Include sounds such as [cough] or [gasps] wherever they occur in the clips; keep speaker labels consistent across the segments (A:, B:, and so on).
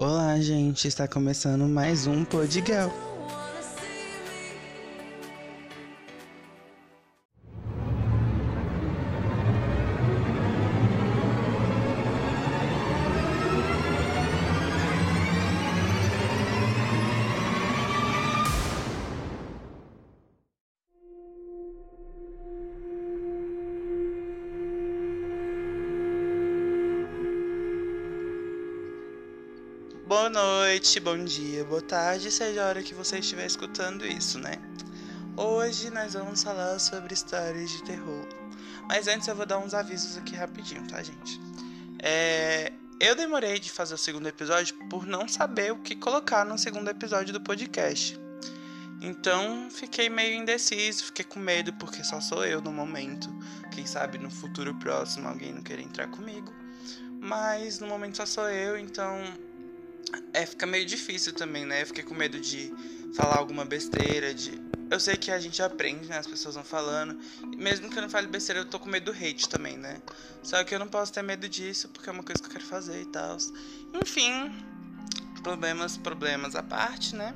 A: Olá, gente, está começando mais um Podgal. Noite, bom dia, boa tarde, seja a hora que você estiver escutando isso, né? Hoje nós vamos falar sobre histórias de terror. Mas antes eu vou dar uns avisos aqui rapidinho, tá, gente? É... Eu demorei de fazer o segundo episódio por não saber o que colocar no segundo episódio do podcast. Então fiquei meio indeciso, fiquei com medo porque só sou eu no momento. Quem sabe no futuro próximo alguém não querer entrar comigo. Mas no momento só sou eu, então é, fica meio difícil também, né? Eu fiquei com medo de falar alguma besteira, de... Eu sei que a gente aprende, né? As pessoas vão falando. Mesmo que eu não fale besteira, eu tô com medo do hate também, né? Só que eu não posso ter medo disso, porque é uma coisa que eu quero fazer e tal. Enfim, problemas, problemas à parte, né?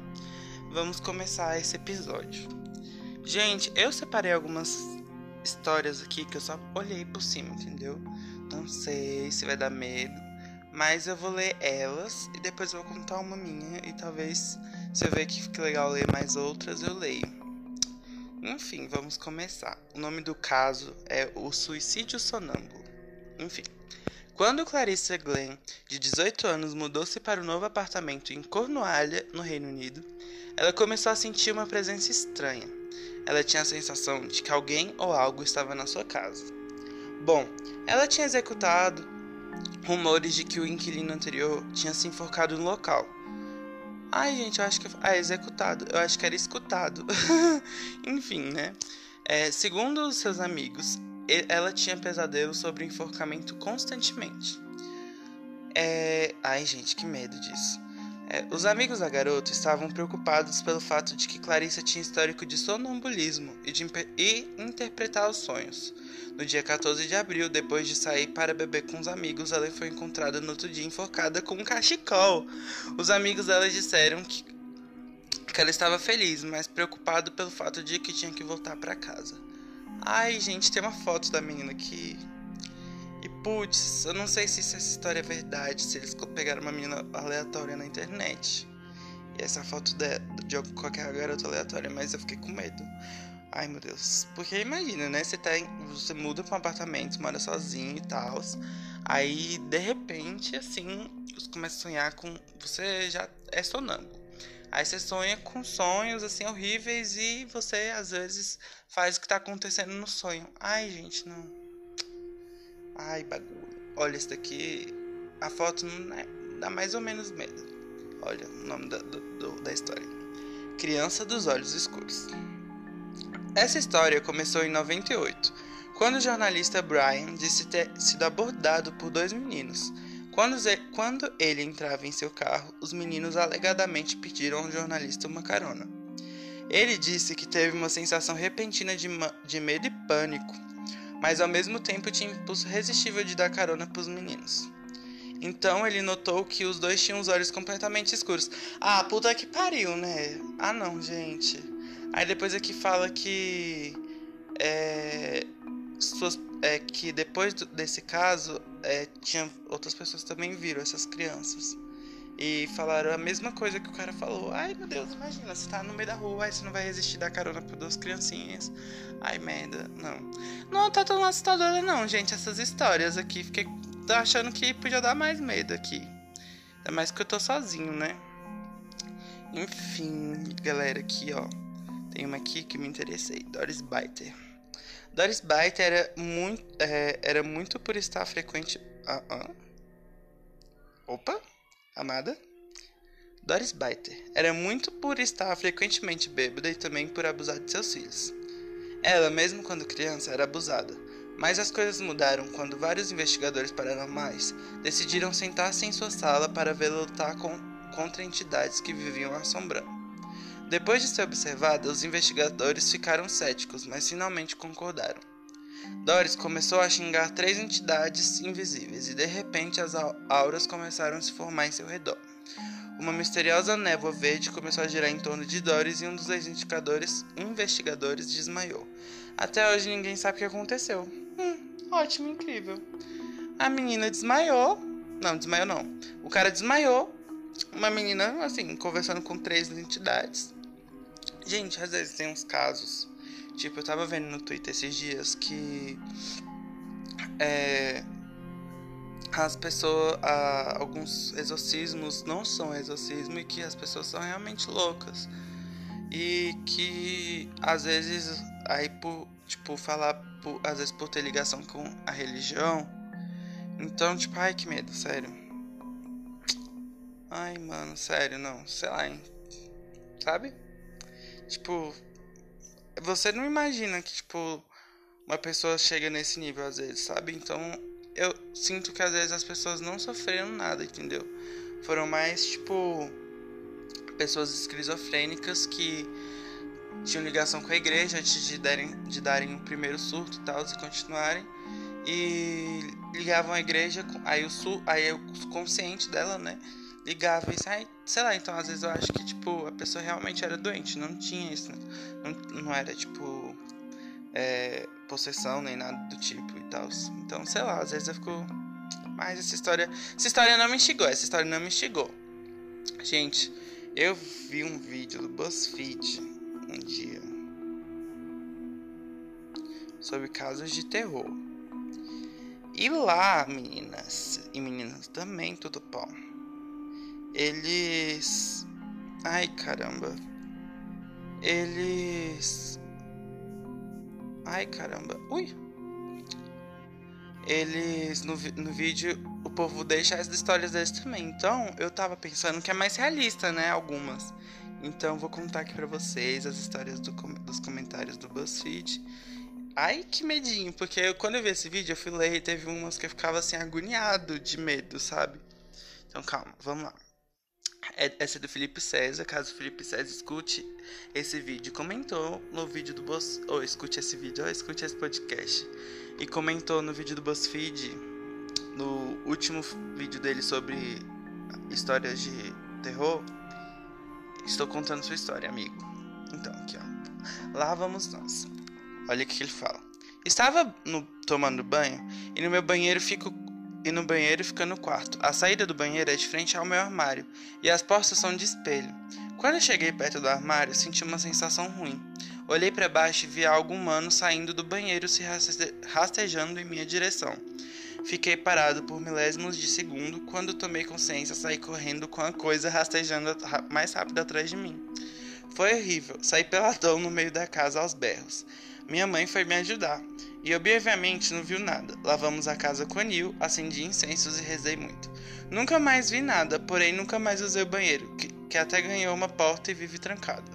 A: Vamos começar esse episódio. Gente, eu separei algumas histórias aqui que eu só olhei por cima, entendeu? Não sei se vai dar medo. Mas eu vou ler elas e depois eu vou contar uma minha e talvez se eu ver que fique legal ler mais outras, eu leio. Enfim, vamos começar. O nome do caso é O Suicídio Sonâmbulo. Enfim. Quando Clarissa Glenn, de 18 anos, mudou-se para o um novo apartamento em Cornualha, no Reino Unido, ela começou a sentir uma presença estranha. Ela tinha a sensação de que alguém ou algo estava na sua casa. Bom, ela tinha executado rumores de que o inquilino anterior tinha se enforcado no local. Ai, gente, eu acho que. Ah, executado. Eu acho que era escutado. [laughs] Enfim, né? É, segundo os seus amigos, ela tinha pesadelo sobre o enforcamento constantemente. É... Ai, gente, que medo disso. É, os amigos da garota estavam preocupados pelo fato de que Clarissa tinha histórico de sonambulismo e de e interpretar os sonhos. No dia 14 de abril, depois de sair para beber com os amigos, ela foi encontrada no outro dia enforcada com um cachecol. Os amigos dela disseram que, que ela estava feliz, mas preocupado pelo fato de que tinha que voltar para casa. Ai, gente, tem uma foto da menina aqui. Putz, eu não sei se essa história é verdade, se eles pegaram uma menina aleatória na internet. E essa foto de, de qualquer garota aleatória, mas eu fiquei com medo. Ai meu Deus. Porque imagina, né? Você, tá você muda pra um apartamento, mora sozinho e tal. Aí, de repente, assim, você começa a sonhar com. Você já é sonâmbulo. Aí você sonha com sonhos assim horríveis e você às vezes faz o que tá acontecendo no sonho. Ai, gente, não. Ai, bagulho. Olha, esse daqui. A foto é, dá mais ou menos medo. Olha o nome da, do, da história: Criança dos Olhos Escuros. Essa história começou em 98, quando o jornalista Brian disse ter sido abordado por dois meninos. Quando, quando ele entrava em seu carro, os meninos alegadamente pediram ao jornalista uma carona. Ele disse que teve uma sensação repentina de, de medo e pânico, mas ao mesmo tempo tinha impulso irresistível de dar carona para os meninos. Então ele notou que os dois tinham os olhos completamente escuros. Ah, puta que pariu, né? Ah, não, gente. Aí depois aqui fala que é, suas, é, que depois desse caso é, tinha outras pessoas também viram essas crianças e falaram a mesma coisa que o cara falou. Ai meu Deus, imagina, você tá no meio da rua, aí você não vai resistir dar carona para duas criancinhas. Ai merda, não. Não tá tão assustadora não, gente, essas histórias aqui. Fiquei achando que podia dar mais medo aqui. Ainda mais que eu tô sozinho, né? Enfim, galera, aqui ó. Tem uma aqui que me interessei, Doris Biter. Doris Biter era muito, é, era muito por estar frequente. Ah, ah. Opa, amada. Doris Biter era muito por estar frequentemente bêbada e também por abusar de seus filhos. Ela, mesmo quando criança, era abusada, mas as coisas mudaram quando vários investigadores paranormais decidiram sentar-se em sua sala para vê-la lutar com, contra entidades que viviam assombrando. Depois de ser observada, os investigadores ficaram céticos, mas finalmente concordaram. Doris começou a xingar três entidades invisíveis e de repente as auras começaram a se formar em seu redor. Uma misteriosa névoa verde começou a girar em torno de Doris e um dos indicadores, investigadores desmaiou. Até hoje ninguém sabe o que aconteceu. Hum, ótimo, incrível. A menina desmaiou. Não, desmaiou não. O cara desmaiou. Uma menina, assim, conversando com três entidades. Gente, às vezes tem uns casos. Tipo, eu tava vendo no Twitter esses dias que. É, as pessoas, alguns exorcismos não são exorcismo e que as pessoas são realmente loucas. E que às vezes, aí por, tipo, falar, por, às vezes por ter ligação com a religião. Então, tipo, ai que medo, sério. Ai, mano, sério, não, sei lá, hein. Sabe? Tipo, você não imagina que, tipo, uma pessoa chega nesse nível às vezes, sabe? Então, eu sinto que às vezes as pessoas não sofreram nada, entendeu? Foram mais tipo pessoas esquizofrênicas que tinham ligação com a igreja antes de darem, de darem o primeiro surto e tal, e continuarem. E ligavam a igreja, aí o, sur, aí o consciente dela, né? Ligava e aí, sei lá, então às vezes eu acho que tipo, a pessoa realmente era doente, não tinha isso, não, não era tipo é, possessão nem nada do tipo e tal. Então, sei lá, às vezes eu fico. Mas essa história. Essa história não me instigou, essa história não me instigou. Gente, eu vi um vídeo do BuzzFeed um dia sobre casos de terror. E lá, meninas e meninos, também tudo bom. Eles. Ai caramba. Eles Ai caramba. Ui! Eles no, no vídeo o povo deixa as histórias deles também. Então eu tava pensando que é mais realista, né? Algumas. Então vou contar aqui pra vocês as histórias do, dos comentários do BuzzFeed. Ai que medinho, porque eu, quando eu vi esse vídeo eu fui ler e teve umas que eu ficava assim agoniado de medo, sabe? Então calma, vamos lá. É, essa é do Felipe César. Caso o Felipe César escute esse vídeo, comentou no vídeo do Buzz, ou escute esse vídeo, ou escute esse podcast e comentou no vídeo do BuzzFeed, no último vídeo dele sobre histórias de terror. Estou contando sua história, amigo. Então, aqui ó. Lá vamos nós. Olha o que ele fala. Estava no, tomando banho e no meu banheiro fico e no banheiro fica no quarto. A saída do banheiro é de frente ao meu armário e as portas são de espelho. Quando eu cheguei perto do armário, senti uma sensação ruim. Olhei para baixo e vi algo humano saindo do banheiro se rastejando em minha direção. Fiquei parado por milésimos de segundo. Quando tomei consciência, saí correndo com a coisa rastejando mais rápido atrás de mim. Foi horrível. Saí peladão no meio da casa aos berros. Minha mãe foi me ajudar. E obviamente não viu nada. Lavamos a casa com anil, acendi incensos e rezei muito. Nunca mais vi nada, porém nunca mais usei o banheiro, que, que até ganhou uma porta e vive trancado.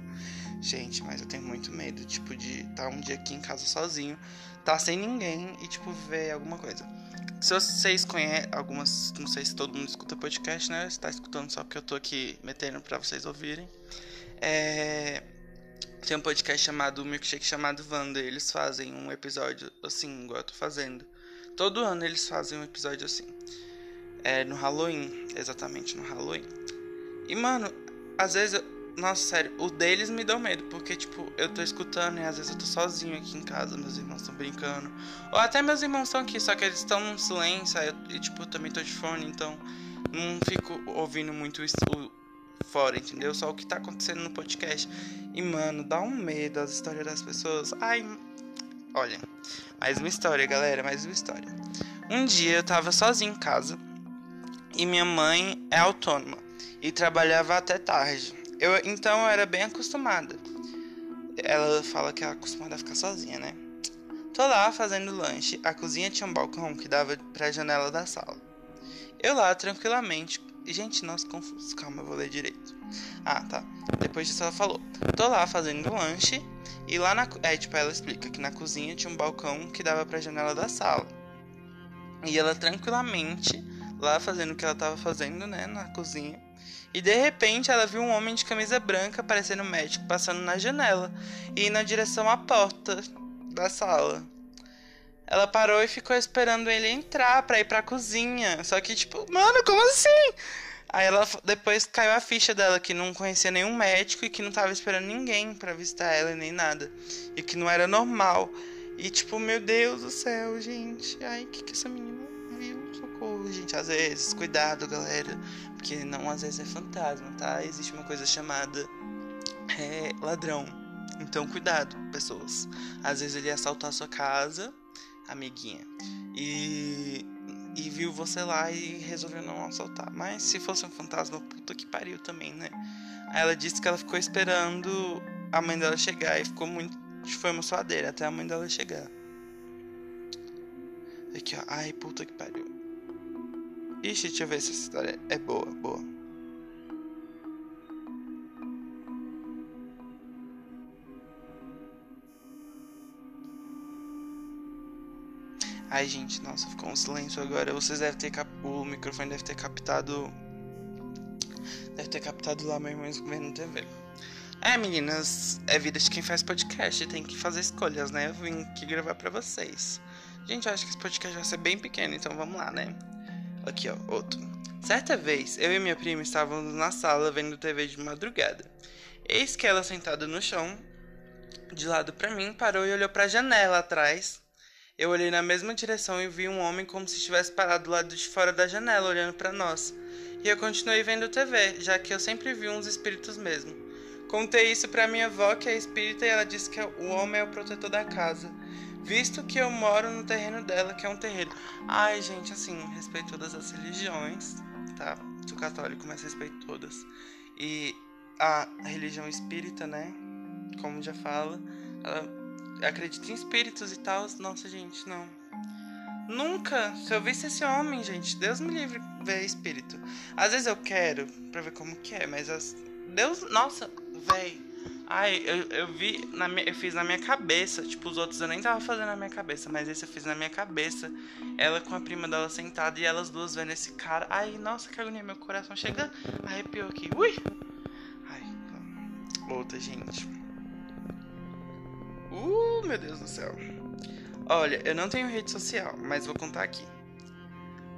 A: [laughs] Gente, mas eu tenho muito medo, tipo, de estar tá um dia aqui em casa sozinho, tá sem ninguém e, tipo, ver alguma coisa. Se vocês conhecem algumas. Não sei se todo mundo escuta podcast, né? Você tá escutando só porque eu tô aqui metendo pra vocês ouvirem. É tem um podcast chamado Milkshake chamado Wanda. Eles fazem um episódio assim, igual eu tô fazendo. Todo ano eles fazem um episódio assim. É no Halloween, exatamente no Halloween. E mano, às vezes, eu, nossa, sério, o deles me dá medo, porque tipo, eu tô escutando e às vezes eu tô sozinho aqui em casa, meus irmãos estão brincando. Ou até meus irmãos estão aqui, só que eles estão num silêncio, eu, e tipo, eu também tô de fone, então não fico ouvindo muito isso, fora, entendeu? Só o que tá acontecendo no podcast. E, mano, dá um medo as histórias das pessoas. Ai, olha, mais uma história, galera, mais uma história. Um dia eu tava sozinho em casa e minha mãe é autônoma e trabalhava até tarde. Eu, então eu era bem acostumada. Ela fala que é acostumada a ficar sozinha, né? Tô lá fazendo lanche. A cozinha tinha um balcão que dava pra janela da sala. Eu lá tranquilamente Gente, confuso. Calma, eu vou ler direito. Ah, tá. Depois disso ela falou. Tô lá fazendo lanche. E lá na. É, tipo, ela explica que na cozinha tinha um balcão que dava pra janela da sala. E ela tranquilamente, lá fazendo o que ela tava fazendo, né, na cozinha. E de repente ela viu um homem de camisa branca, parecendo médico, passando na janela e na direção à porta da sala. Ela parou e ficou esperando ele entrar pra ir pra cozinha. Só que, tipo, mano, como assim? Aí ela depois caiu a ficha dela que não conhecia nenhum médico e que não tava esperando ninguém para visitar ela nem nada. E que não era normal. E tipo, meu Deus do céu, gente. Ai, que que essa menina viu? Socorro, gente. Às vezes, cuidado, galera. Porque não às vezes é fantasma, tá? Existe uma coisa chamada é, ladrão. Então, cuidado, pessoas. Às vezes ele ia assaltar a sua casa, amiguinha. E e viu você lá e resolveu não assaltar. Mas se fosse um fantasma, puta que pariu também, né? Aí ela disse que ela ficou esperando a mãe dela chegar e ficou muito. Foi uma suadeira até a mãe dela chegar. Aqui, ó. Ai, puta que pariu. Ixi, deixa eu ver se essa história é boa, boa. Ai, gente, nossa, ficou um silêncio agora. Vocês devem ter cap... o microfone deve ter captado deve ter captado lá meu irmão vendo TV. É, meninas, é vida de quem faz podcast, tem que fazer escolhas, né? Eu vim aqui gravar para vocês. Gente, eu acho que esse podcast vai ser bem pequeno, então vamos lá, né? Aqui, ó, outro. Certa vez, eu e minha prima estávamos na sala vendo TV de madrugada. Eis que ela sentada no chão, de lado para mim, parou e olhou para a janela atrás eu olhei na mesma direção e vi um homem como se estivesse parado do lado de fora da janela, olhando para nós. E eu continuei vendo TV, já que eu sempre vi uns espíritos mesmo. Contei isso para minha avó, que é espírita, e ela disse que o homem é o protetor da casa, visto que eu moro no terreno dela, que é um terreiro. Ai, gente, assim, respeito todas as religiões, tá? Sou católico, mas respeito todas. E a religião espírita, né? Como já fala, ela acredita em espíritos e tal. Nossa, gente, não. Nunca. Se eu visse esse homem, gente, Deus me livre ver espírito. Às vezes eu quero pra ver como que é, mas as... Deus. Nossa, véi. Ai, eu, eu vi, na minha, eu fiz na minha cabeça. Tipo, os outros eu nem tava fazendo na minha cabeça, mas esse eu fiz na minha cabeça. Ela com a prima dela sentada e elas duas vendo esse cara. Ai, nossa, que agonia, meu coração chega, arrepiou aqui. Ui! Ai, outra, gente. Uh, meu Deus do céu. Olha, eu não tenho rede social, mas vou contar aqui.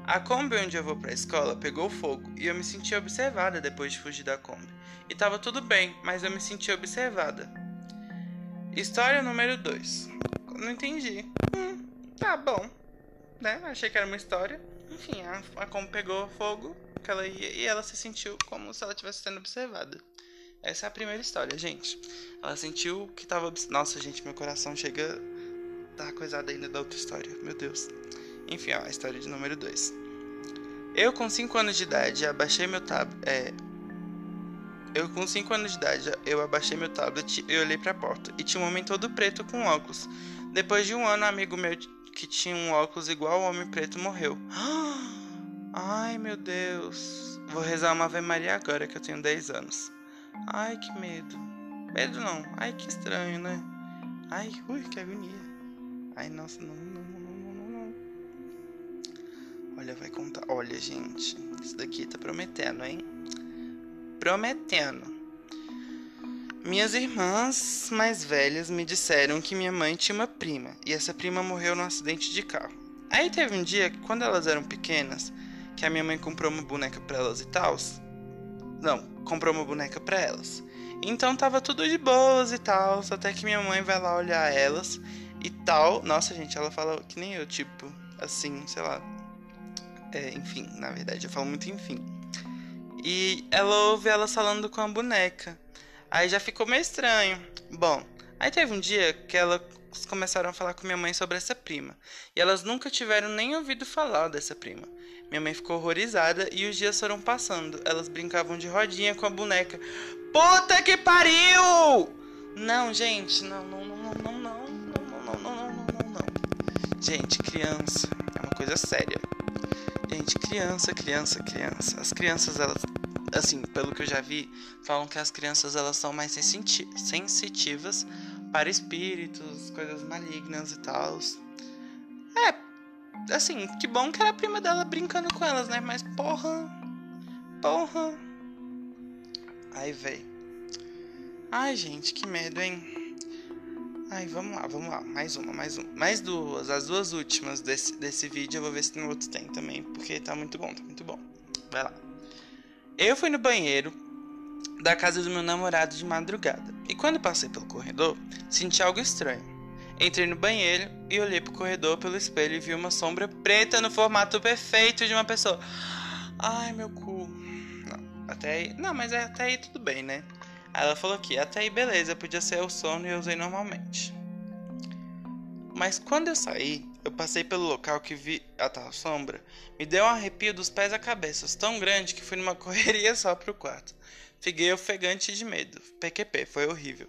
A: A Kombi onde eu vou pra escola pegou fogo e eu me senti observada depois de fugir da Kombi. E tava tudo bem, mas eu me senti observada. História número 2. Não entendi. Hum, tá bom. Né? Achei que era uma história. Enfim, a, a Kombi pegou fogo ela ia, e ela se sentiu como se ela estivesse sendo observada. Essa é a primeira história, gente. Ela sentiu que tava. Nossa, gente, meu coração chega. Tá coisado ainda da outra história. Meu Deus. Enfim, ó, a história de número 2. Eu, com 5 anos de idade, abaixei meu tablet. É. Eu, com 5 anos de idade, eu abaixei meu tablet e olhei pra porta. E tinha um homem todo preto com óculos. Depois de um ano, um amigo meu que tinha um óculos igual ao homem preto morreu. [gasps] Ai, meu Deus. Vou rezar uma Ave Maria agora que eu tenho 10 anos. Ai, que medo. Medo não. Ai, que estranho, né? Ai, ui, que agonia. Ai, nossa, não, não, não, não, não. Olha, vai contar. Olha, gente. Isso daqui tá prometendo, hein? Prometendo. Minhas irmãs mais velhas me disseram que minha mãe tinha uma prima e essa prima morreu num acidente de carro. Aí teve um dia quando elas eram pequenas, que a minha mãe comprou uma boneca para elas e tal, não, comprou uma boneca para elas. Então tava tudo de boas e tal, até que minha mãe vai lá olhar elas e tal. Nossa, gente, ela fala que nem eu, tipo, assim, sei lá. É, enfim, na verdade, eu falo muito enfim. E ela ouve elas falando com a boneca. Aí já ficou meio estranho. Bom, aí teve um dia que começaram a falar com minha mãe sobre essa prima. E elas nunca tiveram nem ouvido falar dessa prima. Minha mãe ficou horrorizada e os dias foram passando. Elas brincavam de rodinha com a boneca. Puta que pariu! Não, gente, não, não, não, não, não, não, não, não, não, não, não, não. Gente, criança é uma coisa séria. Gente, criança, criança, criança. As crianças, elas, assim, pelo que eu já vi, falam que as crianças elas são mais sensitivas para espíritos, coisas malignas e tal. É, assim, que bom que era a prima dela brincando com elas, né? Mas porra. Porra. Ai, véi. Ai, gente, que medo, hein? Ai, vamos lá, vamos lá. Mais uma, mais uma. Mais duas. As duas últimas desse, desse vídeo. Eu vou ver se no outro tem também. Porque tá muito bom, tá muito bom. Vai lá. Eu fui no banheiro da casa do meu namorado de madrugada. E quando passei pelo corredor, senti algo estranho. Entrei no banheiro e olhei pro corredor pelo espelho e vi uma sombra preta no formato perfeito de uma pessoa. Ai, meu cu. Não, até aí. Não, mas até aí tudo bem, né? Ela falou que até aí beleza, podia ser o sono e eu usei normalmente. Mas quando eu saí, eu passei pelo local que vi a tal sombra, me deu um arrepio dos pés à cabeça, tão grande que fui numa [laughs] correria só pro quarto. Fiquei ofegante de medo. PQP, foi horrível.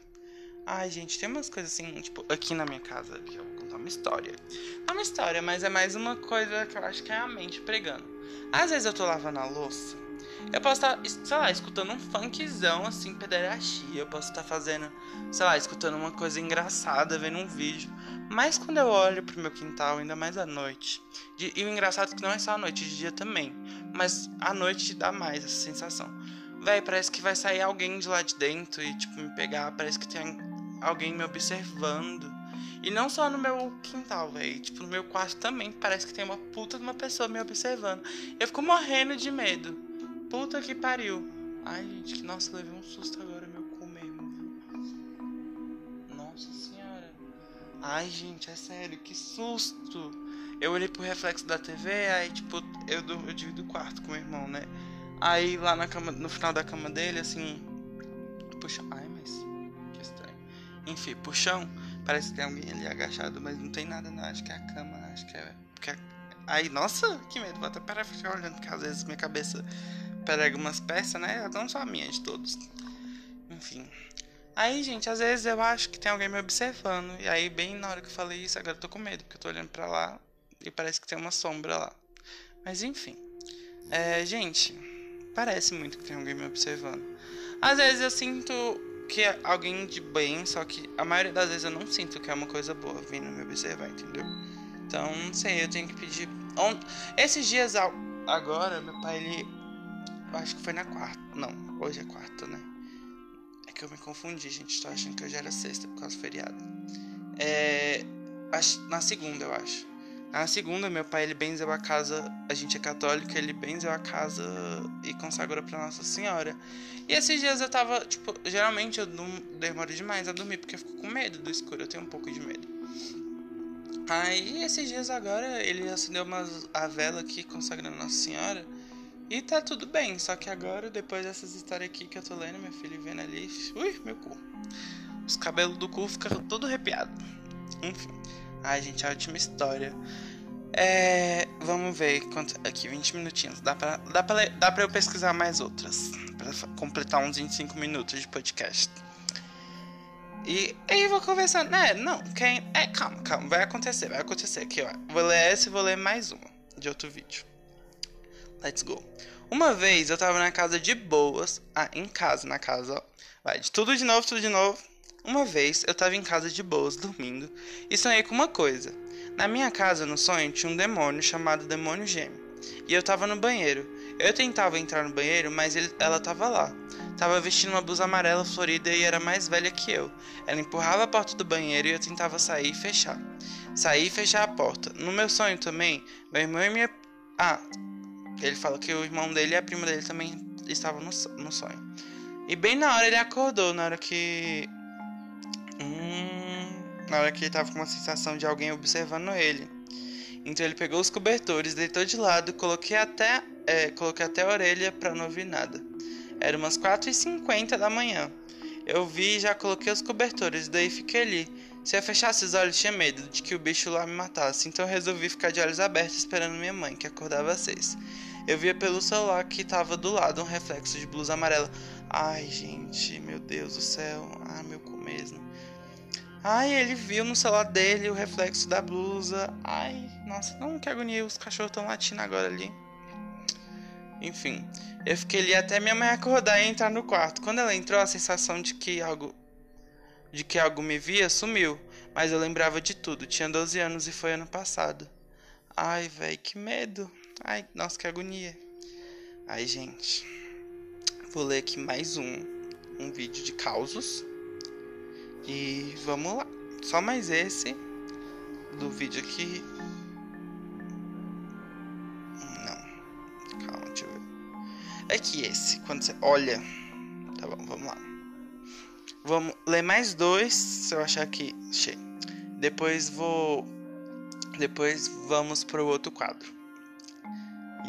A: Ai, gente, tem umas coisas assim, tipo, aqui na minha casa, que eu vou contar uma história. Não uma história, mas é mais uma coisa que eu acho que é a mente pregando. Às vezes eu tô lavando a louça, eu posso estar, sei lá, escutando um funkzão, assim, pederastia. Eu posso estar fazendo, sei lá, escutando uma coisa engraçada, vendo um vídeo. Mas quando eu olho pro meu quintal, ainda mais à noite. E o engraçado é que não é só à noite, de dia também. Mas à noite dá mais essa sensação. Véi, parece que vai sair alguém de lá de dentro e, tipo, me pegar. Parece que tem alguém me observando. E não só no meu quintal, velho. Tipo, no meu quarto também parece que tem uma puta de uma pessoa me observando. Eu fico morrendo de medo. Puta que pariu. Ai, gente, que nossa, levei um susto agora, meu cu mesmo? Nossa senhora. Ai, gente, é sério, que susto. Eu olhei pro reflexo da TV, aí, tipo, eu, eu divido o quarto com o irmão, né? Aí lá na cama, no final da cama dele, assim. Puxa. Ai, mas. Que estranho. Enfim, puxão. Parece que tem alguém ali agachado, mas não tem nada, não. Acho que é a cama, acho que é. Porque. Aí, nossa, que medo. Vou até parar pra ficar olhando, porque às vezes minha cabeça pega algumas peças, né? Não só a minha, de todos. Enfim. Aí, gente, às vezes eu acho que tem alguém me observando. E aí, bem na hora que eu falei isso, agora eu tô com medo, porque eu tô olhando pra lá e parece que tem uma sombra lá. Mas enfim. É, gente, parece muito que tem alguém me observando. Às vezes eu sinto que é alguém de bem, só que a maioria das vezes eu não sinto que é uma coisa boa vindo me observar, entendeu? Então, não sei, eu tenho que pedir. Esses dias agora, meu pai, ele. Eu acho que foi na quarta. Não, hoje é quarta, né? É que eu me confundi, gente. Tô achando que hoje era sexta por causa do feriado. É. Na segunda, eu acho. Na segunda, meu pai ele benzeu a casa, a gente é católico, ele benzeu a casa e consagrou para Nossa Senhora. E esses dias eu tava, tipo, geralmente eu demoro demais a dormir porque eu fico com medo do escuro, eu tenho um pouco de medo. Aí esses dias agora ele acendeu uma, a vela aqui consagrando Nossa Senhora e tá tudo bem, só que agora, depois dessas histórias aqui que eu tô lendo, meu filho vendo ali, ui, meu cu. Os cabelos do cu ficam todo arrepiado. Enfim. Ai, gente, ótima história. É, vamos ver quanto aqui 20 minutinhos. Dá pra, dá, pra, dá pra eu pesquisar mais outras. Pra completar uns 25 minutos de podcast. E aí vou conversando. Né, não, quem. É, calma, calma. Vai acontecer, vai acontecer. Aqui, ó. Vou ler essa e vou ler mais uma de outro vídeo. Let's go. Uma vez eu tava na casa de boas. Ah, em casa, na casa, ó. Vai, de tudo de novo, tudo de novo. Uma vez eu estava em casa de boas, dormindo, e sonhei com uma coisa. Na minha casa, no sonho, tinha um demônio chamado Demônio Gêmeo. E eu estava no banheiro. Eu tentava entrar no banheiro, mas ele, ela estava lá. Tava vestindo uma blusa amarela florida e era mais velha que eu. Ela empurrava a porta do banheiro e eu tentava sair e fechar. Sair e fechar a porta. No meu sonho também, meu irmão e minha. Ah, ele fala que o irmão dele e a prima dele também estavam no, no sonho. E bem na hora ele acordou, na hora que na hora que ele tava com uma sensação de alguém observando ele. Então ele pegou os cobertores, deitou de lado, coloquei até, é, coloquei até a orelha para não ouvir nada. Era umas 4h50 da manhã. Eu vi e já coloquei os cobertores, daí fiquei ali. Se eu fechasse os olhos, tinha medo de que o bicho lá me matasse, então resolvi ficar de olhos abertos esperando minha mãe, que acordava às seis. Eu via pelo celular que tava do lado um reflexo de blusa amarela. Ai, gente, meu Deus do céu. Ah, meu cu mesmo. Ai, ele viu no celular dele o reflexo da blusa. Ai, nossa, não que agonia, os cachorros estão latindo agora ali. Enfim, eu fiquei ali até minha mãe acordar e entrar no quarto. Quando ela entrou, a sensação de que algo de que algo me via sumiu, mas eu lembrava de tudo. Tinha 12 anos e foi ano passado. Ai, velho, que medo. Ai, nossa, que agonia. Ai, gente. Vou ler aqui mais um um vídeo de causos. E vamos lá. Só mais esse do vídeo aqui. Não. Calma, deixa eu ver. aqui esse, quando você olha. Tá bom, vamos lá. Vamos ler mais dois, se eu achar que achei. Depois vou depois vamos pro outro quadro.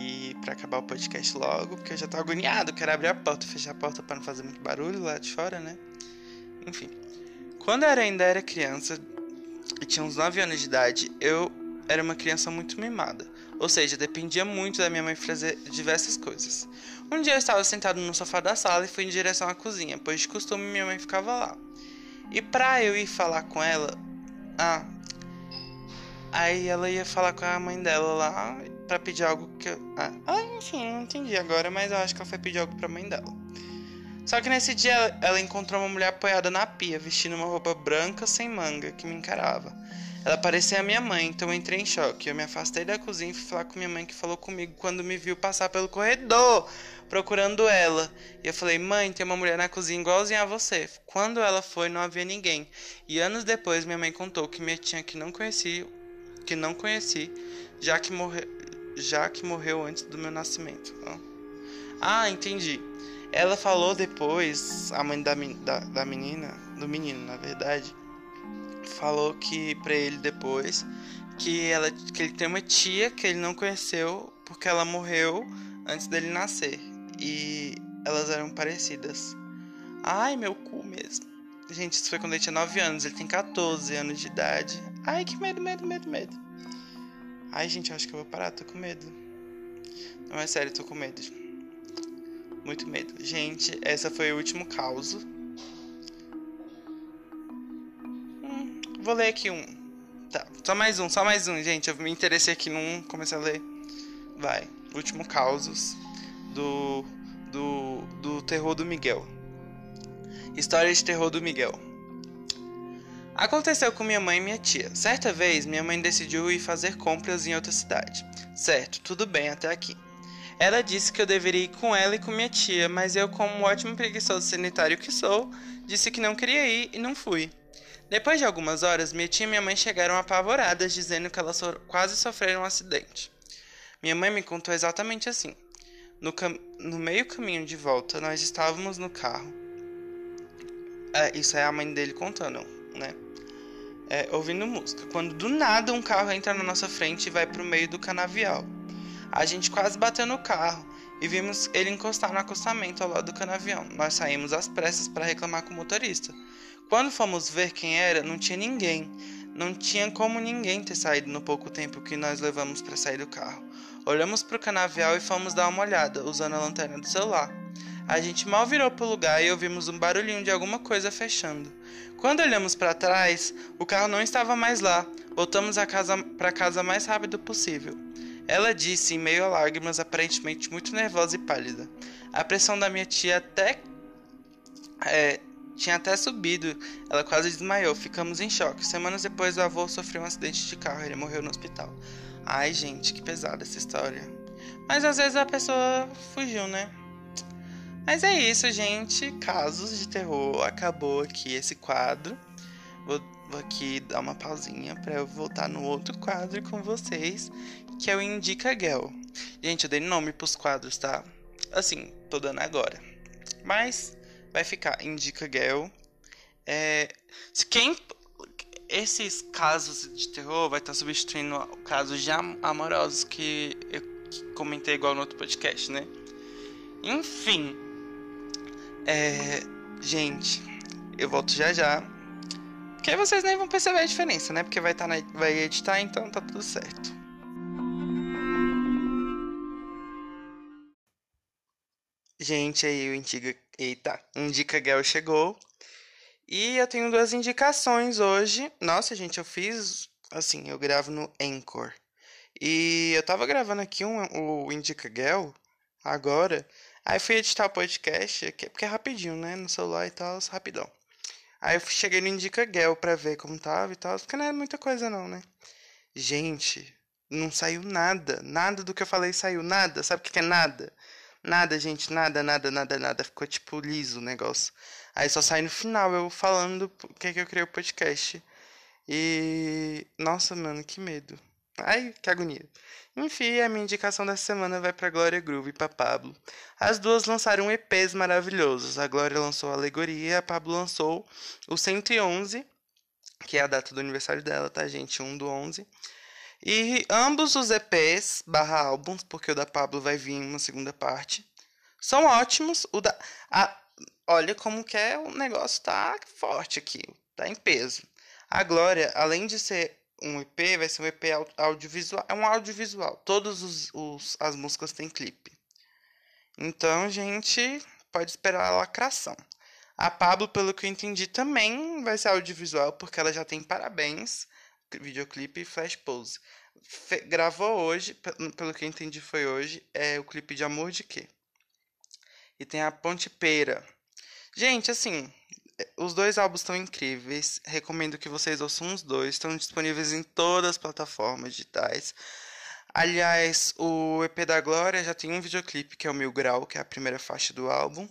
A: E para acabar o podcast logo, porque eu já tô agoniado, quero abrir a porta, fechar a porta para não fazer muito barulho lá de fora, né? Enfim. Quando eu ainda era criança e tinha uns 9 anos de idade, eu era uma criança muito mimada. Ou seja, dependia muito da minha mãe fazer diversas coisas. Um dia eu estava sentado no sofá da sala e fui em direção à cozinha, pois de costume minha mãe ficava lá. E pra eu ir falar com ela, ah, aí ela ia falar com a mãe dela lá para pedir algo que eu, ah, ah, enfim, não entendi agora, mas eu acho que ela foi pedir algo pra mãe dela. Só que nesse dia ela encontrou uma mulher apoiada na pia, vestindo uma roupa branca sem manga, que me encarava. Ela parecia a minha mãe, então eu entrei em choque. Eu me afastei da cozinha e fui falar com minha mãe que falou comigo quando me viu passar pelo corredor procurando ela. E eu falei: "Mãe, tem uma mulher na cozinha igualzinha a você". Quando ela foi, não havia ninguém. E anos depois minha mãe contou que minha tia que não conheci, que não conheci, já que morreu, já que morreu antes do meu nascimento. Ah, entendi. Ela falou depois, a mãe da, da, da menina, do menino, na verdade, falou que para ele depois que ela que ele tem uma tia que ele não conheceu porque ela morreu antes dele nascer e elas eram parecidas. Ai, meu cu mesmo. Gente, isso foi quando ele tinha 9 anos, ele tem 14 anos de idade. Ai, que medo, medo, medo, medo. Ai, gente, eu acho que eu vou parar, tô com medo. Não é sério, tô com medo. Muito medo. Gente, essa foi o último caos Vou ler aqui um. Tá, só mais um, só mais um, gente. Eu me interessei aqui num, comecei a ler. Vai. Último Causos do, do, do terror do Miguel. História de terror do Miguel. Aconteceu com minha mãe e minha tia. Certa vez, minha mãe decidiu ir fazer compras em outra cidade. Certo, tudo bem até aqui. Ela disse que eu deveria ir com ela e com minha tia, mas eu, como um ótimo preguiçoso sanitário que sou, disse que não queria ir e não fui. Depois de algumas horas, minha tia e minha mãe chegaram apavoradas, dizendo que elas so quase sofreram um acidente. Minha mãe me contou exatamente assim. No, no meio caminho de volta, nós estávamos no carro. É, isso é a mãe dele contando, né? É, ouvindo música. Quando do nada um carro entra na nossa frente e vai pro meio do canavial. A gente quase bateu no carro e vimos ele encostar no acostamento ao lado do canavial. Nós saímos às pressas para reclamar com o motorista. Quando fomos ver quem era, não tinha ninguém. Não tinha como ninguém ter saído no pouco tempo que nós levamos para sair do carro. Olhamos para o canavial e fomos dar uma olhada, usando a lanterna do celular. A gente mal virou para o lugar e ouvimos um barulhinho de alguma coisa fechando. Quando olhamos para trás, o carro não estava mais lá. Voltamos para casa mais rápido possível. Ela disse, em meio a lágrimas, aparentemente muito nervosa e pálida. A pressão da minha tia até é, tinha até subido, ela quase desmaiou, ficamos em choque. Semanas depois, o avô sofreu um acidente de carro, ele morreu no hospital. Ai, gente, que pesada essa história. Mas às vezes a pessoa fugiu, né? Mas é isso, gente. Casos de terror. Acabou aqui esse quadro. Vou, vou aqui dar uma pausinha para eu voltar no outro quadro com vocês, que é o Indica Girl. Gente, eu dei nome pros quadros, tá? Assim, tô dando agora. Mas vai ficar Indica Girl. É, se quem esses casos de terror vai estar substituindo casos já amorosos que eu comentei igual no outro podcast, né? Enfim, é, gente, eu volto já já. Porque aí vocês nem vão perceber a diferença, né? Porque vai, tá na, vai editar, então tá tudo certo. Gente, aí o Indica, eita, Indica Girl chegou. E eu tenho duas indicações hoje. Nossa, gente, eu fiz assim, eu gravo no Anchor. E eu tava gravando aqui um, o Indica Girl agora. Aí fui editar o podcast, porque é rapidinho, né? No celular e tal, rapidão. Aí eu cheguei no Indica Girl pra ver como tava e tal, porque não é muita coisa não, né? Gente, não saiu nada. Nada do que eu falei saiu. Nada. Sabe o que é nada? Nada, gente, nada, nada, nada, nada. Ficou tipo liso o negócio. Aí só sai no final eu falando o que, que eu criei o podcast. E. Nossa, mano, que medo. Ai, que agonia. Enfim, a minha indicação dessa semana vai para Glória Groove e para Pablo. As duas lançaram EPs maravilhosos. A Glória lançou a Alegoria, a Pablo lançou o 111, que é a data do aniversário dela, tá, gente? 1 do 11. E ambos os EPs barra álbuns, porque o da Pablo vai vir uma segunda parte, são ótimos. O da. A, olha como que é, o negócio tá forte aqui, tá em peso. A Glória, além de ser um EP, vai ser um EP audiovisual. É um audiovisual. Todas os, os, as músicas têm clipe. Então, gente, pode esperar a lacração. A Pablo, pelo que eu entendi, também vai ser audiovisual, porque ela já tem parabéns videoclipe e flash pose. Fe gravou hoje, pelo que eu entendi foi hoje, é o clipe de Amor de Quê? E tem a Ponte Peira. Gente, assim, os dois álbuns estão incríveis. Recomendo que vocês ouçam os dois. Estão disponíveis em todas as plataformas digitais. Aliás, o EP da Glória já tem um videoclipe, que é o Mil Grau, que é a primeira faixa do álbum.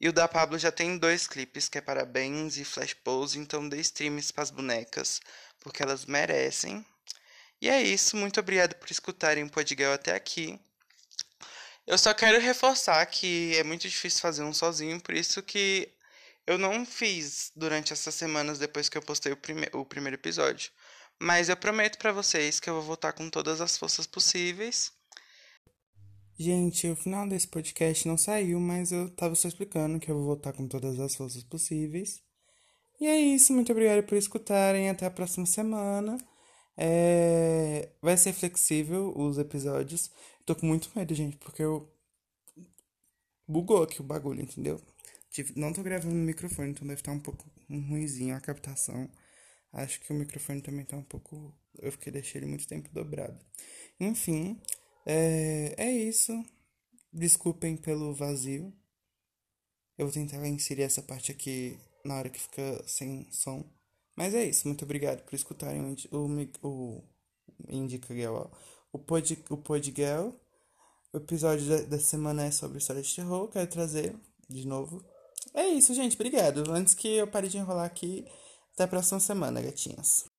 A: E o da Pablo já tem dois clipes, que é Parabéns e Flash Pose. Então dê streams para as bonecas porque elas merecem. E é isso, muito obrigado por escutarem o Podgirl até aqui. Eu só quero reforçar que é muito difícil fazer um sozinho, por isso que eu não fiz durante essas semanas depois que eu postei o, prime o primeiro episódio. Mas eu prometo para vocês que eu vou voltar com todas as forças possíveis. Gente, o final desse podcast não saiu, mas eu tava só explicando que eu vou voltar com todas as forças possíveis. E é isso, muito obrigado por escutarem. Até a próxima semana. É... Vai ser flexível os episódios. Tô com muito medo, gente, porque eu. Bugou aqui o bagulho, entendeu? Não tô gravando no microfone, então deve estar um pouco ruimzinho a captação. Acho que o microfone também tá um pouco. Eu fiquei deixei ele muito tempo dobrado. Enfim, é, é isso. Desculpem pelo vazio. Eu vou tentar inserir essa parte aqui na hora que fica sem som. Mas é isso, muito obrigado por escutarem o, o, o Indica Girl, o Pod, o Pod Girl. O episódio da, da semana é sobre história de terror, quero trazer de novo. É isso, gente, obrigado. Antes que eu pare de enrolar aqui, até a próxima semana, gatinhas.